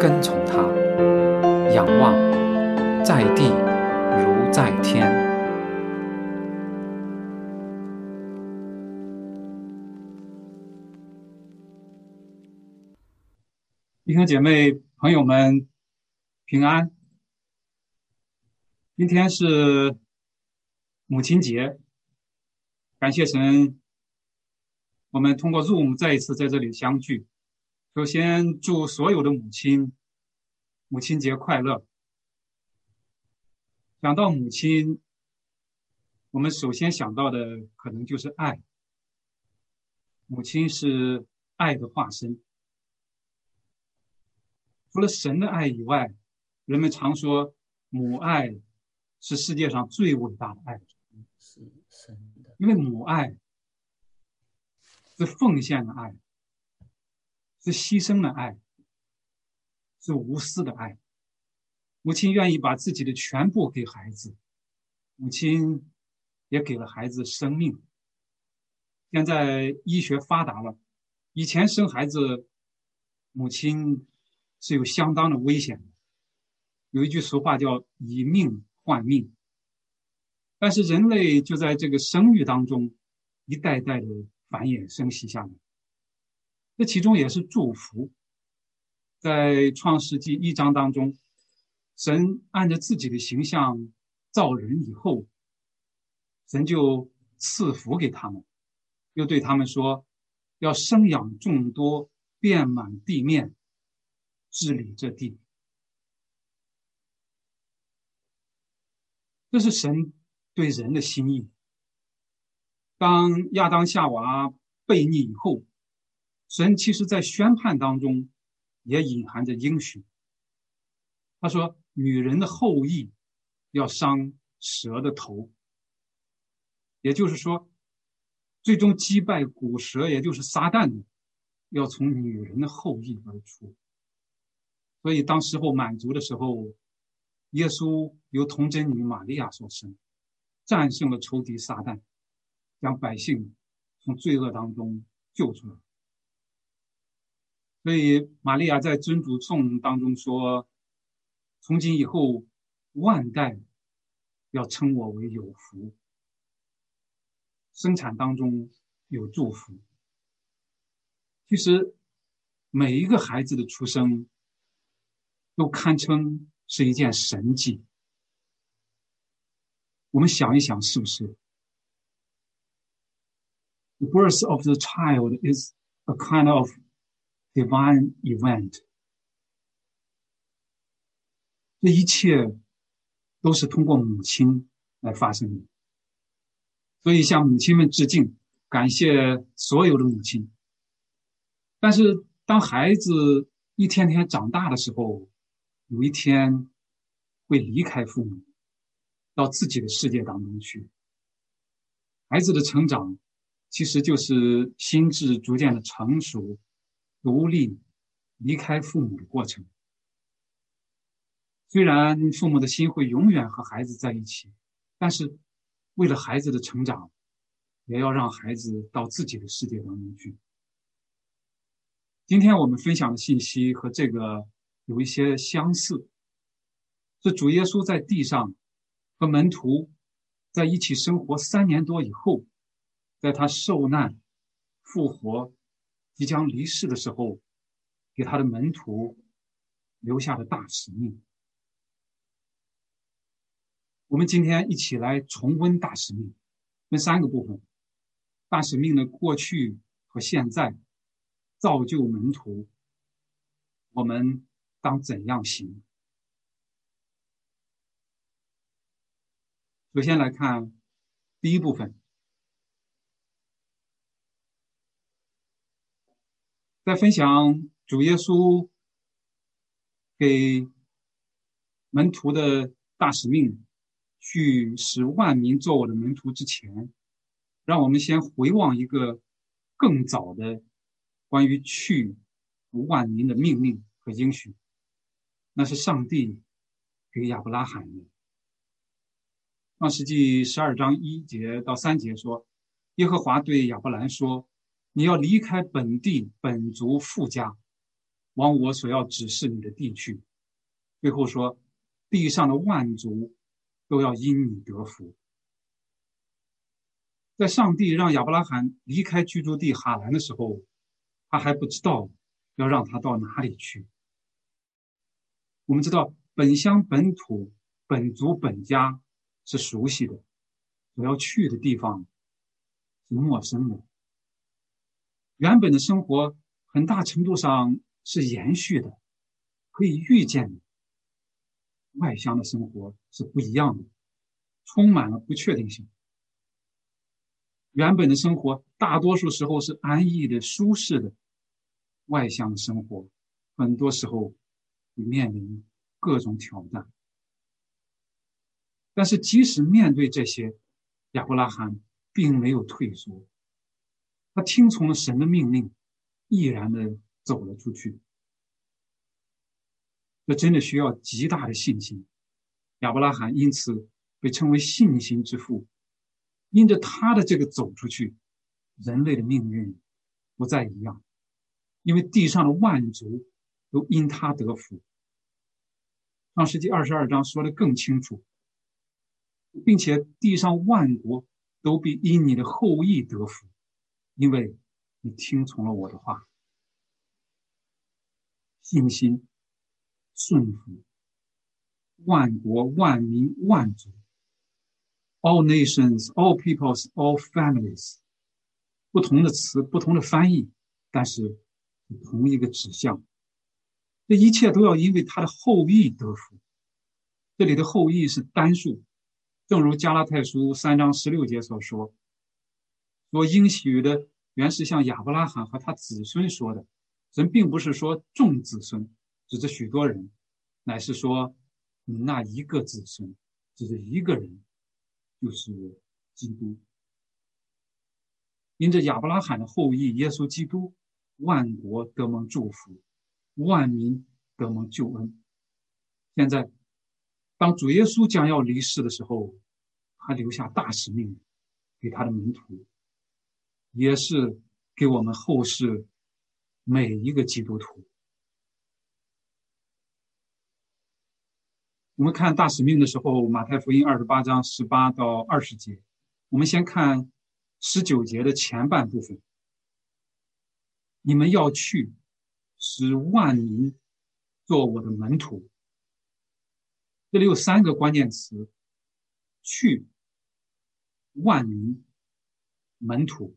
跟从他，仰望在地如在天。弟兄姐妹、朋友们，平安！今天是母亲节，感谢神，我们通过 Zoom 再一次在这里相聚。首先，祝所有的母亲母亲节快乐。想到母亲，我们首先想到的可能就是爱。母亲是爱的化身。除了神的爱以外，人们常说母爱是世界上最伟大的爱，是神的，因为母爱是奉献的爱，是牺牲的爱，是无私的爱。母亲愿意把自己的全部给孩子，母亲也给了孩子生命。现在医学发达了，以前生孩子，母亲。是有相当的危险的。有一句俗话叫“以命换命”，但是人类就在这个生育当中一代代的繁衍生息下来，这其中也是祝福。在创世纪一章当中，神按着自己的形象造人以后，神就赐福给他们，又对他们说：“要生养众多，遍满地面。”治理这地，这是神对人的心意。当亚当夏娃悖逆以后，神其实在宣判当中也隐含着应许。他说：“女人的后裔要伤蛇的头。”也就是说，最终击败古蛇，也就是撒旦的，要从女人的后裔而出。所以，当时候满足的时候，耶稣由童贞女玛利亚所生，战胜了仇敌撒旦，将百姓从罪恶当中救出来。所以，玛利亚在尊主颂当中说：“从今以后，万代要称我为有福。”生产当中有祝福。其实，每一个孩子的出生。都堪称是一件神迹。我们想一想，是不是？The birth of the child is a kind of divine event。这一切都是通过母亲来发生的。所以，向母亲们致敬，感谢所有的母亲。但是，当孩子一天天长大的时候，有一天会离开父母，到自己的世界当中去。孩子的成长其实就是心智逐渐的成熟、独立、离开父母的过程。虽然父母的心会永远和孩子在一起，但是为了孩子的成长，也要让孩子到自己的世界当中去。今天我们分享的信息和这个。有一些相似，是主耶稣在地上和门徒在一起生活三年多以后，在他受难、复活、即将离世的时候，给他的门徒留下的大使命。我们今天一起来重温大使命，分三个部分：大使命的过去和现在，造就门徒。我们。当怎样行？首先来看第一部分，在分享主耶稣给门徒的大使命，去使万民做我的门徒之前，让我们先回望一个更早的关于去万民的命令和应许，那是上帝给亚伯拉罕的。创世纪十二章一节到三节说，耶和华对亚伯兰说：“你要离开本地本族富家，往我所要指示你的地去。”最后说：“地上的万族都要因你得福。”在上帝让亚伯拉罕离开居住地哈兰的时候，他还不知道要让他到哪里去。我们知道，本乡本土、本族本家是熟悉的，我要去的地方是陌生的。原本的生活很大程度上是延续的，可以预见的。外乡的生活是不一样的，充满了不确定性。原本的生活大多数时候是安逸的、舒适的，外乡的生活很多时候会面临各种挑战。但是，即使面对这些，亚伯拉罕并没有退缩，他听从了神的命令，毅然的走了出去。这真的需要极大的信心。亚伯拉罕因此被称为信心之父。因着他的这个走出去，人类的命运不再一样，因为地上的万族都因他得福。上世纪二十二章说的更清楚，并且地上万国都必因你的后裔得福，因为你听从了我的话。信心、顺服，万国、万民、万族。All nations, all peoples, all families，不同的词，不同的翻译，但是同一个指向。这一切都要因为他的后裔得福。这里的后裔是单数，正如加拉太书三章十六节所说：“所应许的原是向亚伯拉罕和他子孙说的。神并不是说众子孙，指着许多人，乃是说那一个子孙，指着一个人。”就是基督，因着亚伯拉罕的后裔耶稣基督，万国得蒙祝福，万民得蒙救恩。现在，当主耶稣将要离世的时候，他留下大使命给他的门徒，也是给我们后世每一个基督徒。我们看大使命的时候，马太福音二十八章十八到二十节。我们先看十九节的前半部分：你们要去，使万民做我的门徒。这里有三个关键词：去、万民、门徒。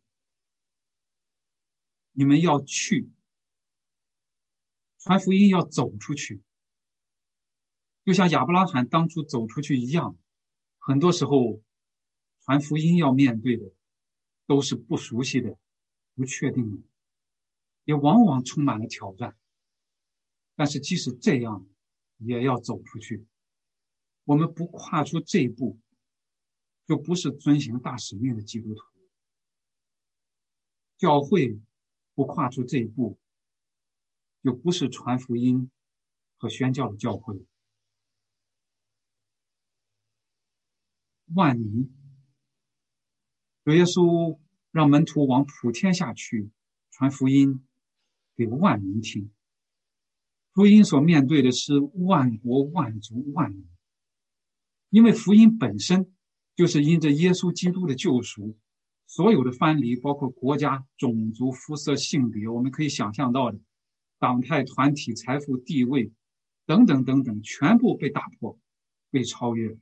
你们要去，传福音要走出去。就像亚伯拉罕当初走出去一样，很多时候传福音要面对的都是不熟悉的、不确定的，也往往充满了挑战。但是即使这样，也要走出去。我们不跨出这一步，就不是遵行大使命的基督徒。教会不跨出这一步，就不是传福音和宣教的教会。万民，主耶稣让门徒往普天下去传福音，给万民听。福音所面对的是万国万族万民，因为福音本身就是因着耶稣基督的救赎，所有的藩篱，包括国家、种族、肤色、性别，我们可以想象到的党派、团体、财富、地位等等等等，全部被打破，被超越。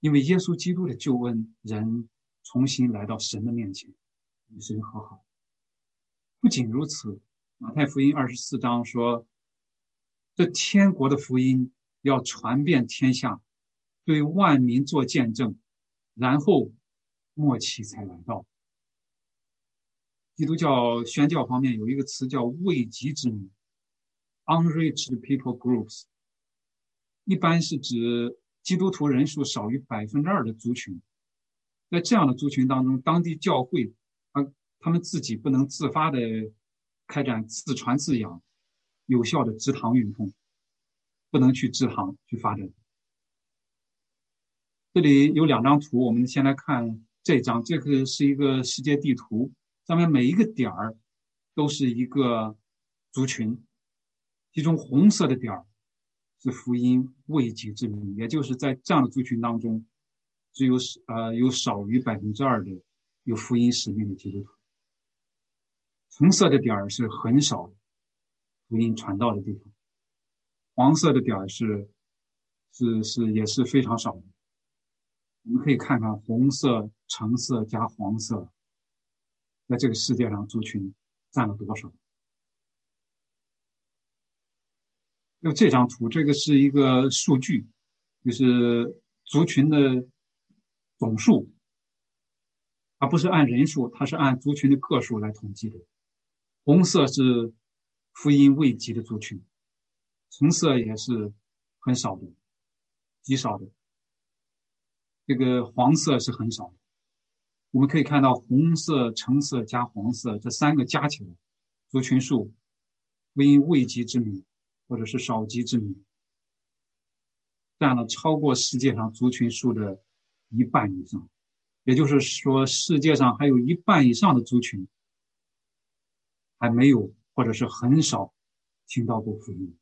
因为耶稣基督的救恩，人重新来到神的面前，与神和好。不仅如此，马太福音二十四章说：“这天国的福音要传遍天下，对万民做见证，然后末期才来到。”基督教宣教方面有一个词叫“未及之民 ”，unreached people groups，一般是指基督徒人数少于百分之二的族群。在这样的族群当中，当地教会啊，他们自己不能自发的开展自传自养、有效的支堂运动，不能去支堂去发展。这里有两张图，我们先来看这张，这个是一个世界地图，上面每一个点儿都是一个族群，其中红色的点儿是福音未及之民，也就是在这样的族群当中，只有呃有少于百分之二的有福音使命的基督徒。红色的点儿是很少福音传道的地方，黄色的点儿是是是也是非常少的。我们可以看看红色、橙色加黄色，在这个世界上族群占了多少？就这张图，这个是一个数据，就是族群的总数，它不是按人数，它是按族群的个数来统计的。红色是福音未及的族群，橙色也是很少的，极少的。这个黄色是很少的，我们可以看到红色、橙色加黄色这三个加起来，族群数因未及之名或者是少及之名，占了超过世界上族群数的一半以上。也就是说，世界上还有一半以上的族群还没有或者是很少听到过福音。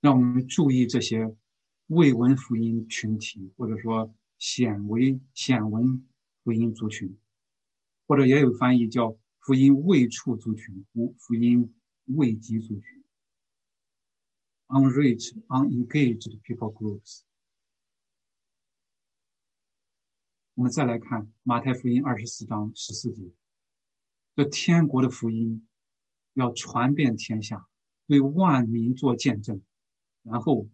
让我们注意这些。未闻福音群体，或者说显为显闻福音族群，或者也有翻译叫福音未触族群、福福音未及族群 （unreached, unengaged people groups）。我们再来看马太福音二十四章十四节：这天国的福音要传遍天下，为万民做见证，然后。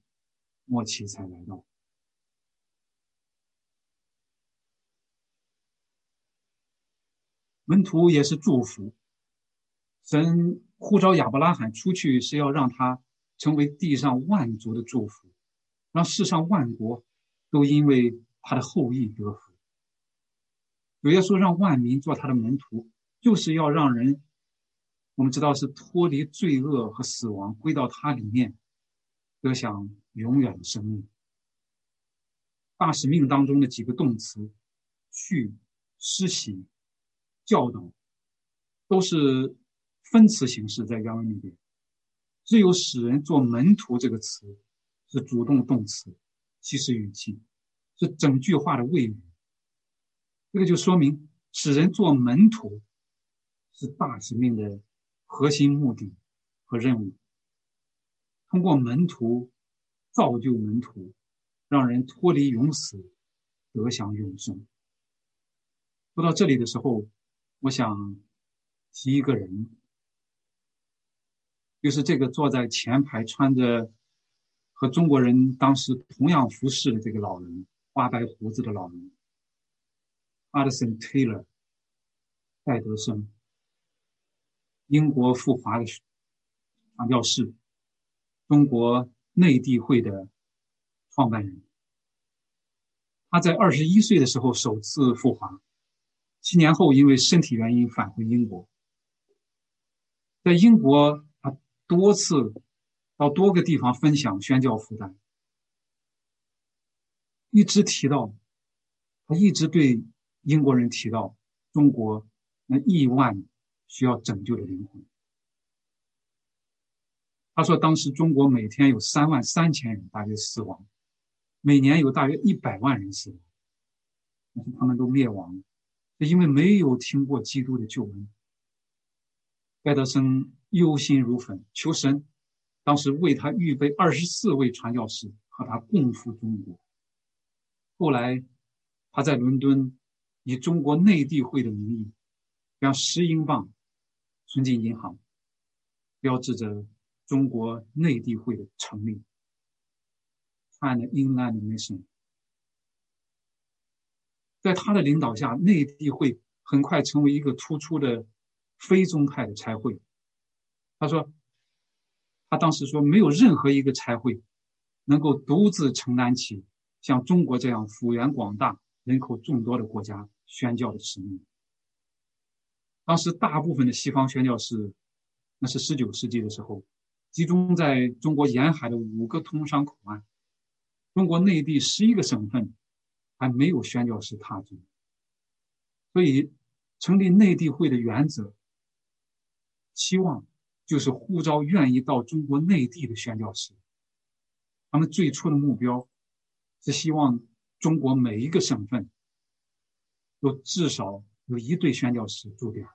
末期才来到，门徒也是祝福。神呼召亚伯拉罕出去，是要让他成为地上万族的祝福，让世上万国都因为他的后裔得福。有耶稣让万民做他的门徒，就是要让人，我们知道是脱离罪恶和死亡，归到他里面，得享。永远的生命。大使命当中的几个动词，去、施行、教导，都是分词形式在原文里边。只有使人做门徒这个词是主动动词，祈使语气，是整句话的谓语。这个就说明使人做门徒是大使命的核心目的和任务。通过门徒。造就门徒，让人脱离永死，得享永生。说到这里的时候，我想提一个人，就是这个坐在前排穿着和中国人当时同样服饰的这个老人，花白胡子的老人，Addison Taylor，戴德生，英国赴华的传教士，中国。内地会的创办人，他在二十一岁的时候首次赴华，七年后因为身体原因返回英国。在英国，他多次到多个地方分享宣教负担，一直提到，他一直对英国人提到中国那亿万需要拯救的灵魂。他说：“当时中国每天有三万三千人大约死亡，每年有大约一百万人死亡，但是他们都灭亡，是因为没有听过基督的救恩。”盖德森忧心如焚，求神当时为他预备二十四位传教士和他共赴中国。后来，他在伦敦以中国内地会的名义，将十英镑存进银行，标志着。中国内地会的成立，Pan Inland Mission，在他的领导下，内地会很快成为一个突出的非宗派的差会，他说，他当时说，没有任何一个差会能够独自承担起像中国这样幅员广大、人口众多的国家宣教的使命。当时大部分的西方宣教士，那是十九世纪的时候，集中在中国沿海的五个通商口岸，中国内地十一个省份还没有宣教士踏足，所以成立内地会的原则，期望就是呼召愿意到中国内地的宣教士。他们最初的目标是希望中国每一个省份都至少。有一对宣教士驻点。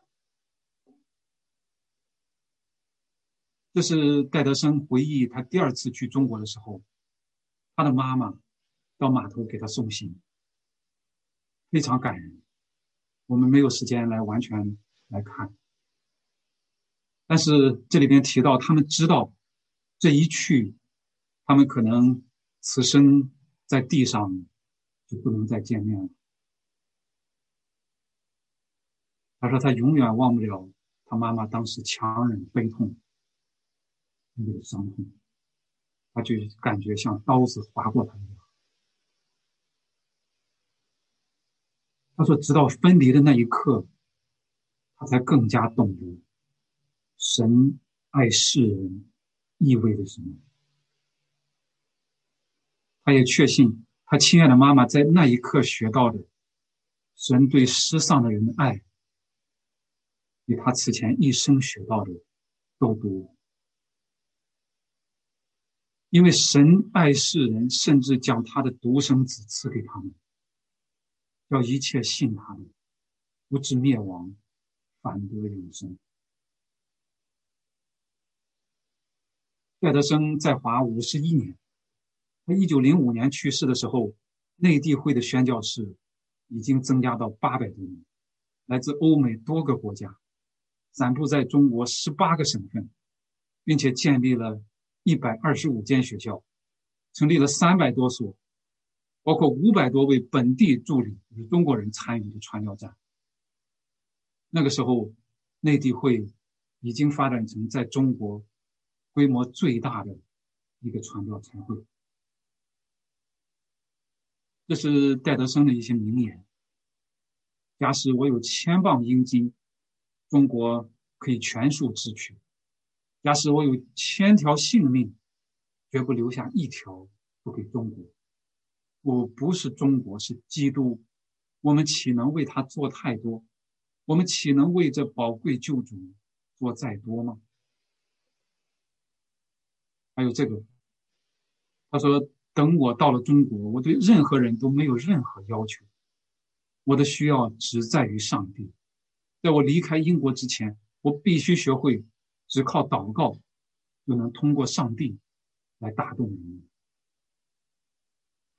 这是戴德生回忆他第二次去中国的时候，他的妈妈到码头给他送行，非常感人。我们没有时间来完全来看，但是这里边提到，他们知道这一去，他们可能此生在地上就不能再见面了。他说：“他永远忘不了他妈妈当时强忍悲痛那个伤痛，他就感觉像刀子划过他一样。”他说：“直到分离的那一刻，他才更加懂得神爱世人意味着什么。他也确信，他亲爱的妈妈在那一刻学到的神对失丧的人的爱。”比他此前一生学到的都多，因为神爱世人，甚至将他的独生子赐给他们，要一切信他的，不至灭亡，反得永生。戴德生在华五十一年，他一九零五年去世的时候，内地会的宣教士已经增加到八百多名，来自欧美多个国家。散布在中国十八个省份，并且建立了一百二十五间学校，成立了三百多所，包括五百多位本地助理与中国人参与的传教站。那个时候，内地会已经发展成在中国规模最大的一个传教参会。这是戴德生的一些名言：“假使我有千磅英金。”中国可以全数支取。假使我有千条性命，绝不留下一条不给中国。我不是中国，是基督。我们岂能为他做太多？我们岂能为这宝贵救主做再多吗？还有这个，他说：“等我到了中国，我对任何人都没有任何要求，我的需要只在于上帝。”在我离开英国之前，我必须学会只靠祷告就能通过上帝来打动人。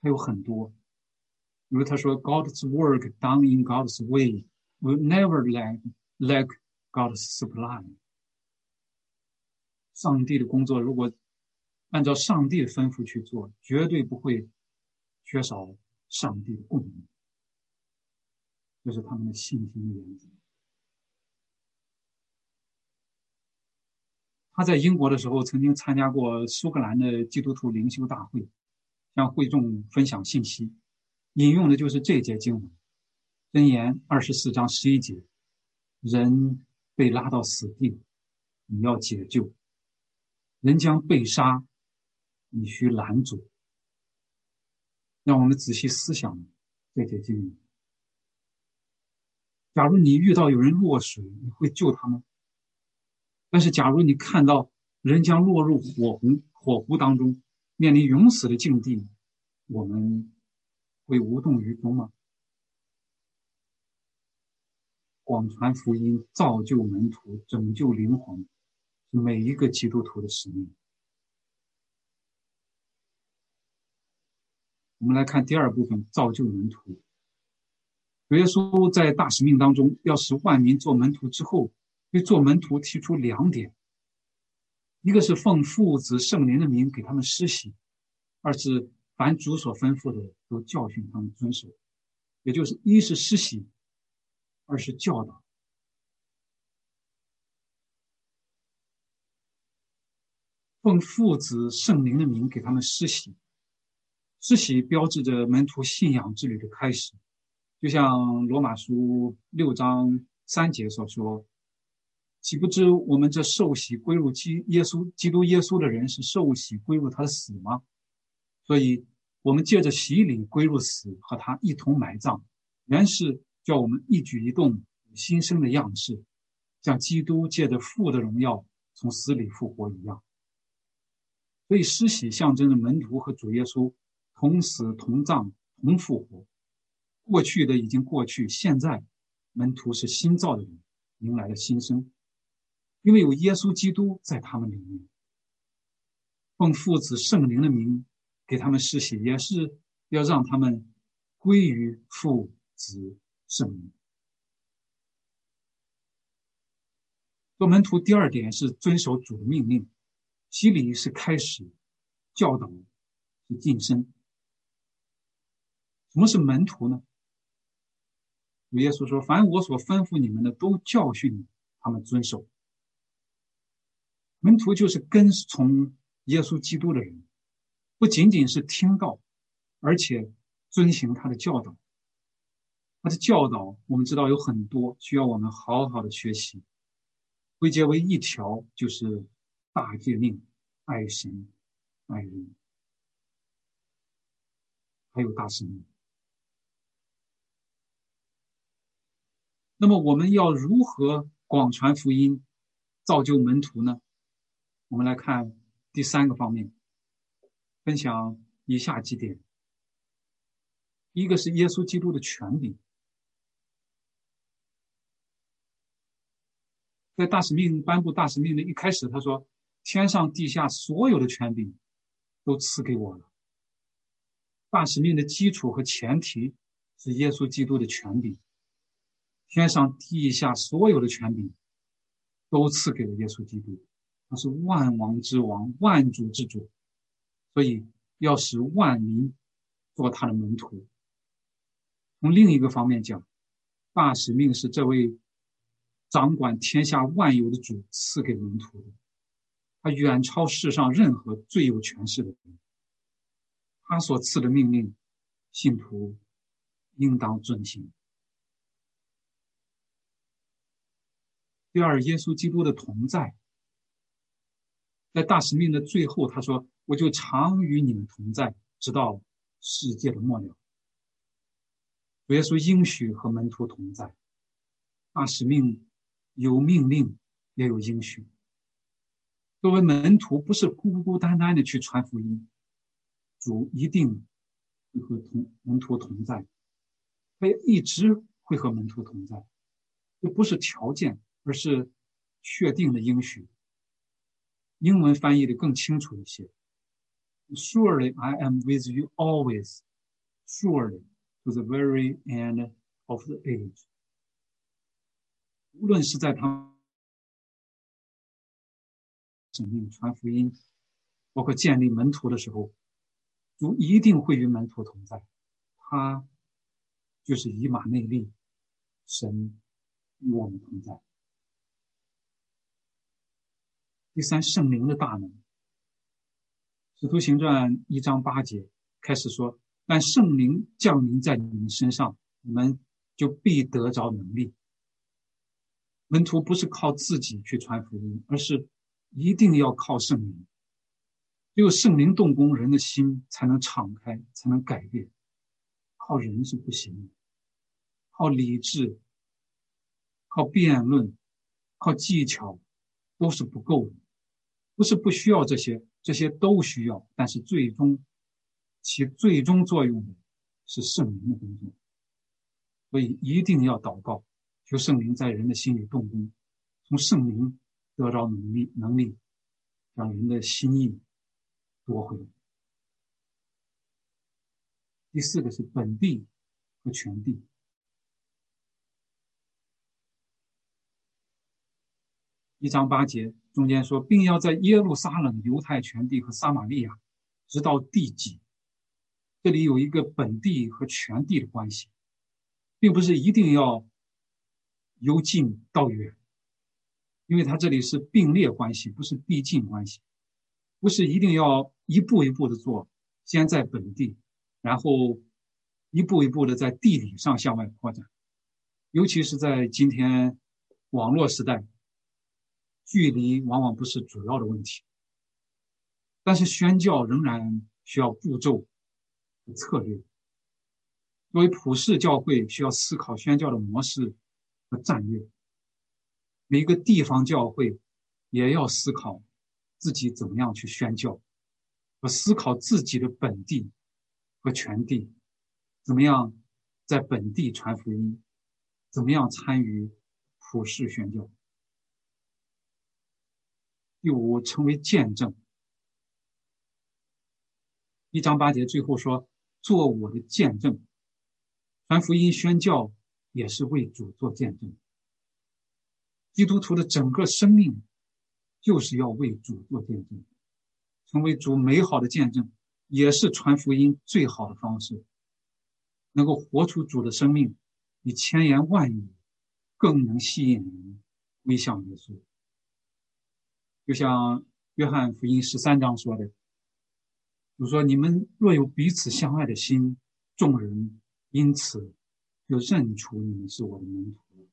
还有很多，因为他说：“God's work done in God's way will never lack lack God's supply。”上帝的工作如果按照上帝的吩咐去做，绝对不会缺少上帝的供应。这是他们的信心的原则。他在英国的时候，曾经参加过苏格兰的基督徒灵修大会，向会众分享信息，引用的就是这节经文，箴言二十四章十一节：“人被拉到死地，你要解救；人将被杀，你需拦阻。”让我们仔细思想这节经文。假如你遇到有人落水，你会救他吗？但是，假如你看到人将落入火湖火湖当中，面临永死的境地，我们会无动于衷吗？广传福音、造就门徒、拯救灵魂，是每一个基督徒的使命。我们来看第二部分：造就门徒。耶稣在大使命当中，要使万民做门徒之后。对做门徒提出两点：一个是奉父子圣灵的名给他们施洗；二是凡主所吩咐的都教训他们遵守。也就是一是施洗，二是教导。奉父子圣灵的名给他们施洗，施洗标志着门徒信仰之旅的开始，就像罗马书六章三节所说：“岂不知我们这受洗归入基耶稣基督耶稣的人是受洗归入他的死吗？”所以，我们借着洗礼归入死，和他一同埋葬，原是叫我们一举一动新生的样式，像基督借着父的荣耀从死里复活一样。所以，施洗象征着门徒和主耶稣同死、同葬、同复活。过去的已经过去，现在门徒是新造的人，迎来了新生，因为有耶稣基督在他们里面。奉父子圣灵的名给他们施洗，也是要让他们归于父子圣灵。做门徒第二点是遵守主的命令。洗礼是开始，教导是晋升。什么是门徒呢？主耶稣说：“凡我所吩咐你们的，都教训他们遵守。”门徒就是跟从耶稣基督的人，不仅仅是听到，而且遵行他的教导。他的教导，我们知道有很多需要我们好好的学习，归结为一条，就是。大诫命，爱神，爱人，还有大使命。那么，我们要如何广传福音，造就门徒呢？我们来看第三个方面，分享以下几点：一个是耶稣基督的权柄，在大使命颁布大使命的一开始，他说。天上地下所有的权柄都赐给我了。大使命的基础和前提是耶稣基督的权柄。天上地下所有的权柄都赐给了耶稣基督，他是万王之王、万主之主，所以要使万民做他的门徒。从另一个方面讲，大使命是这位掌管天下万有的主赐给门徒的。他远超世上任何最有权势的人。他所赐的命令，信徒应当遵行。第二，耶稣基督的同在，在大使命的最后，他说：“我就常与你们同在，直到世界的末了。”主耶稣应许和门徒同在。大使命有命令，也有应许。作为门徒，不是孤孤单单的去传福音，主一定会和同门徒同在，他也一直会和门徒同在，这不是条件，而是确定的应许。英文翻译的更清楚一些：Surely I am with you always, surely to the very end of the age。无论是在他。使命传福音，包括建立门徒的时候，主一定会与门徒同在。他就是以马内利，神与我们同在。第三，圣灵的大能。使徒行传一章八节开始说：“但圣灵降临在你们身上，你们就必得着能力。”门徒不是靠自己去传福音，而是。一定要靠圣灵，只有圣灵动工，人的心才能敞开，才能改变。靠人是不行的，靠理智、靠辩论、靠技巧都是不够的。不是不需要这些，这些都需要，但是最终起最终作用的是圣灵的工作。所以一定要祷告，求圣灵在人的心里动工，从圣灵。得着能力，能力让人的心意夺回。第四个是本地和全地。一章八节中间说，并要在耶路撒冷、犹太全地和撒玛利亚，直到地极。这里有一个本地和全地的关系，并不是一定要由近到远。因为它这里是并列关系，不是递进关系。不是一定要一步一步的做，先在本地，然后一步一步的在地理上向外扩展。尤其是在今天网络时代，距离往往不是主要的问题，但是宣教仍然需要步骤和策略。作为普世教会，需要思考宣教的模式和战略。每个地方教会也要思考自己怎么样去宣教，和思考自己的本地和全地怎么样在本地传福音，怎么样参与普世宣教。第五，成为见证。一章八节最后说：“做我的见证。”传福音宣教也是为主做见证。基督徒的整个生命就是要为主做见证，成为主美好的见证，也是传福音最好的方式。能够活出主的生命，比千言万语更能吸引人归向耶稣。就像约翰福音十三章说的：“就说你们若有彼此相爱的心，众人。”因此，就认出你们是我的门徒。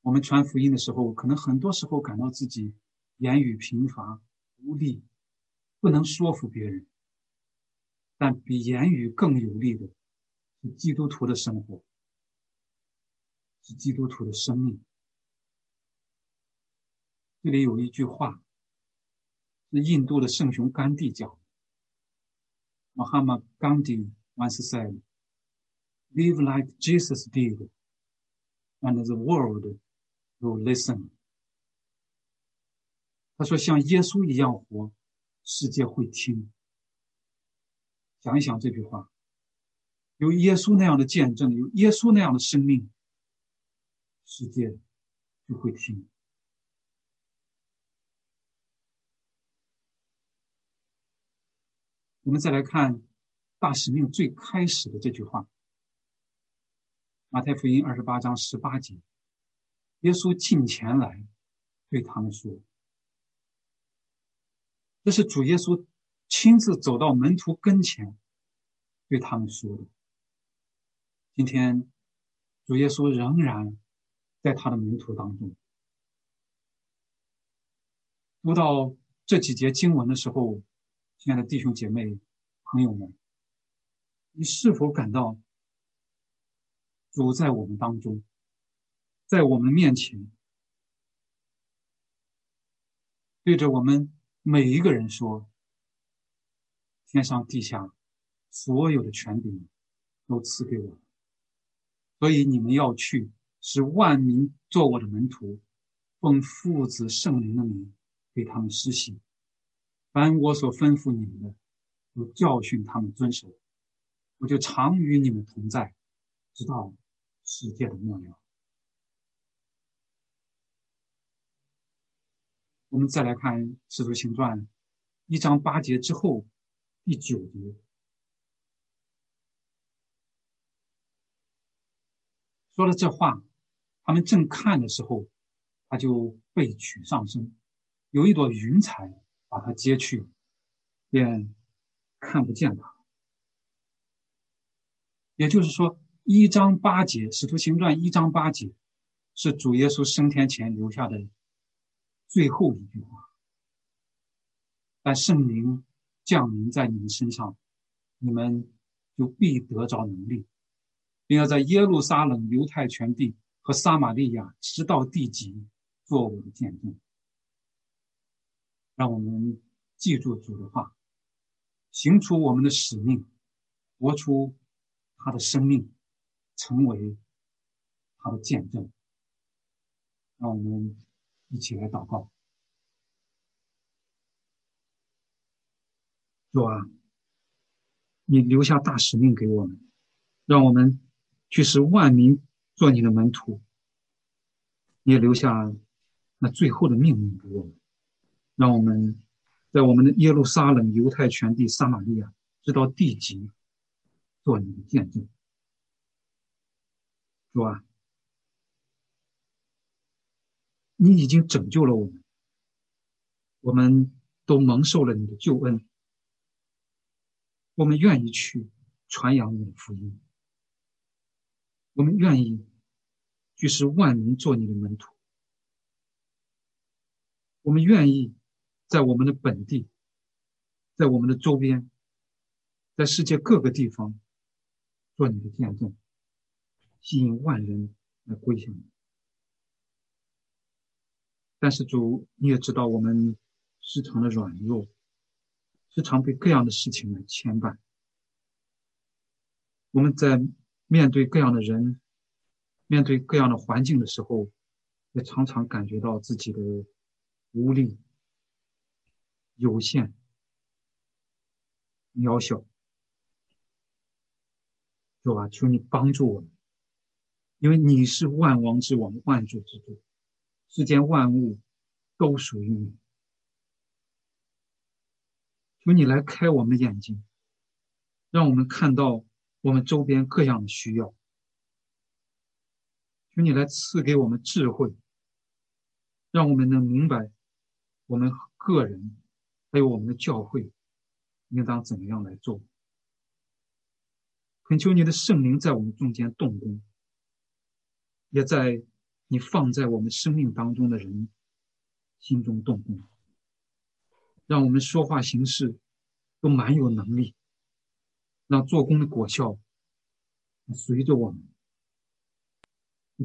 我们传福音的时候，可能很多时候感到自己言语贫乏、无力，不能说服别人。但比言语更有力的，是基督徒的生活，是基督徒的生命。这里有一句话，是印度的圣雄甘地讲的。穆罕默德·甘地 once said。Live like Jesus did, and the world will listen. 他说：“像耶稣一样活，世界会听。”想一想这句话，有耶稣那样的见证，有耶稣那样的生命，世界就会听。我们再来看大使命最开始的这句话。马太福音二十八章十八节，耶稣近前来对他们说：“这是主耶稣亲自走到门徒跟前对他们说的。今天，主耶稣仍然在他的门徒当中。读到这几节经文的时候，亲爱的弟兄姐妹、朋友们，你是否感到？”主在我们当中，在我们面前，对着我们每一个人说：“天上地下所有的权柄都赐给我，所以你们要去，使万民做我的门徒，奉父子圣灵的名给他们施洗，凡我所吩咐你们的，都教训他们遵守，我就常与你们同在，直到。”世界的末了。我们再来看《使徒行传》一章八节之后第九节，说了这话，他们正看的时候，他就被取上升，有一朵云彩把他接去，便看不见他。也就是说。一章八节，《使徒行传》一章八节，是主耶稣升天前留下的最后一句话。但圣灵降临在你们身上，你们就必得着能力，并要在耶路撒冷、犹太全地和撒玛利亚直到地极做我的见证。让我们记住主的话，行出我们的使命，活出他的生命。成为他的见证，让我们一起来祷告。主啊，你留下大使命给我们，让我们去使万民做你的门徒。你也留下那最后的命令给我们，让我们在我们的耶路撒冷、犹太全地、撒玛利亚，直到地极，做你的见证。主啊，你已经拯救了我们，我们都蒙受了你的救恩。我们愿意去传扬你的福音，我们愿意去使万民做你的门徒，我们愿意在我们的本地，在我们的周边，在世界各个地方做你的见证，吸引万人来归向你。但是主，你也知道我们时常的软弱。时常被各样的事情来牵绊，我们在面对各样的人、面对各样的环境的时候，也常常感觉到自己的无力、有限、渺小。主啊，求你帮助我们，因为你是万王之王、万主之主，世间万物都属于你。求你来开我们的眼睛，让我们看到我们周边各样的需要。求你来赐给我们智慧，让我们能明白我们个人还有我们的教会应当怎么样来做。恳求你的圣灵在我们中间动工，也在你放在我们生命当中的人心中动工。让我们说话行事都蛮有能力，让做工的果效随着我们。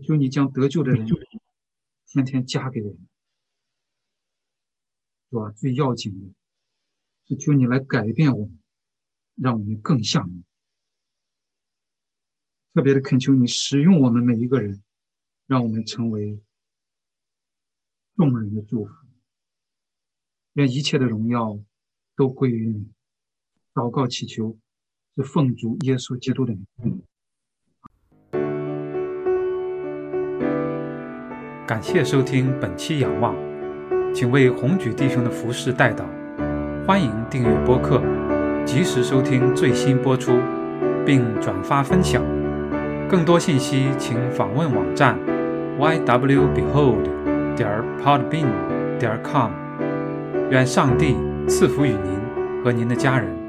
求你将得救的人天天加给我们，是吧？最要紧的是求你来改变我们，让我们更像你。特别的恳求你使用我们每一个人，让我们成为众人的祝福。愿一切的荣耀都归于你。祷告祈求，是奉主耶稣基督的名。感谢收听本期仰望，请为红举弟兄的服饰代祷。欢迎订阅播客，及时收听最新播出，并转发分享。更多信息请访问网站 ywbehold. 点 podbean. 点 com。愿上帝赐福于您和您的家人。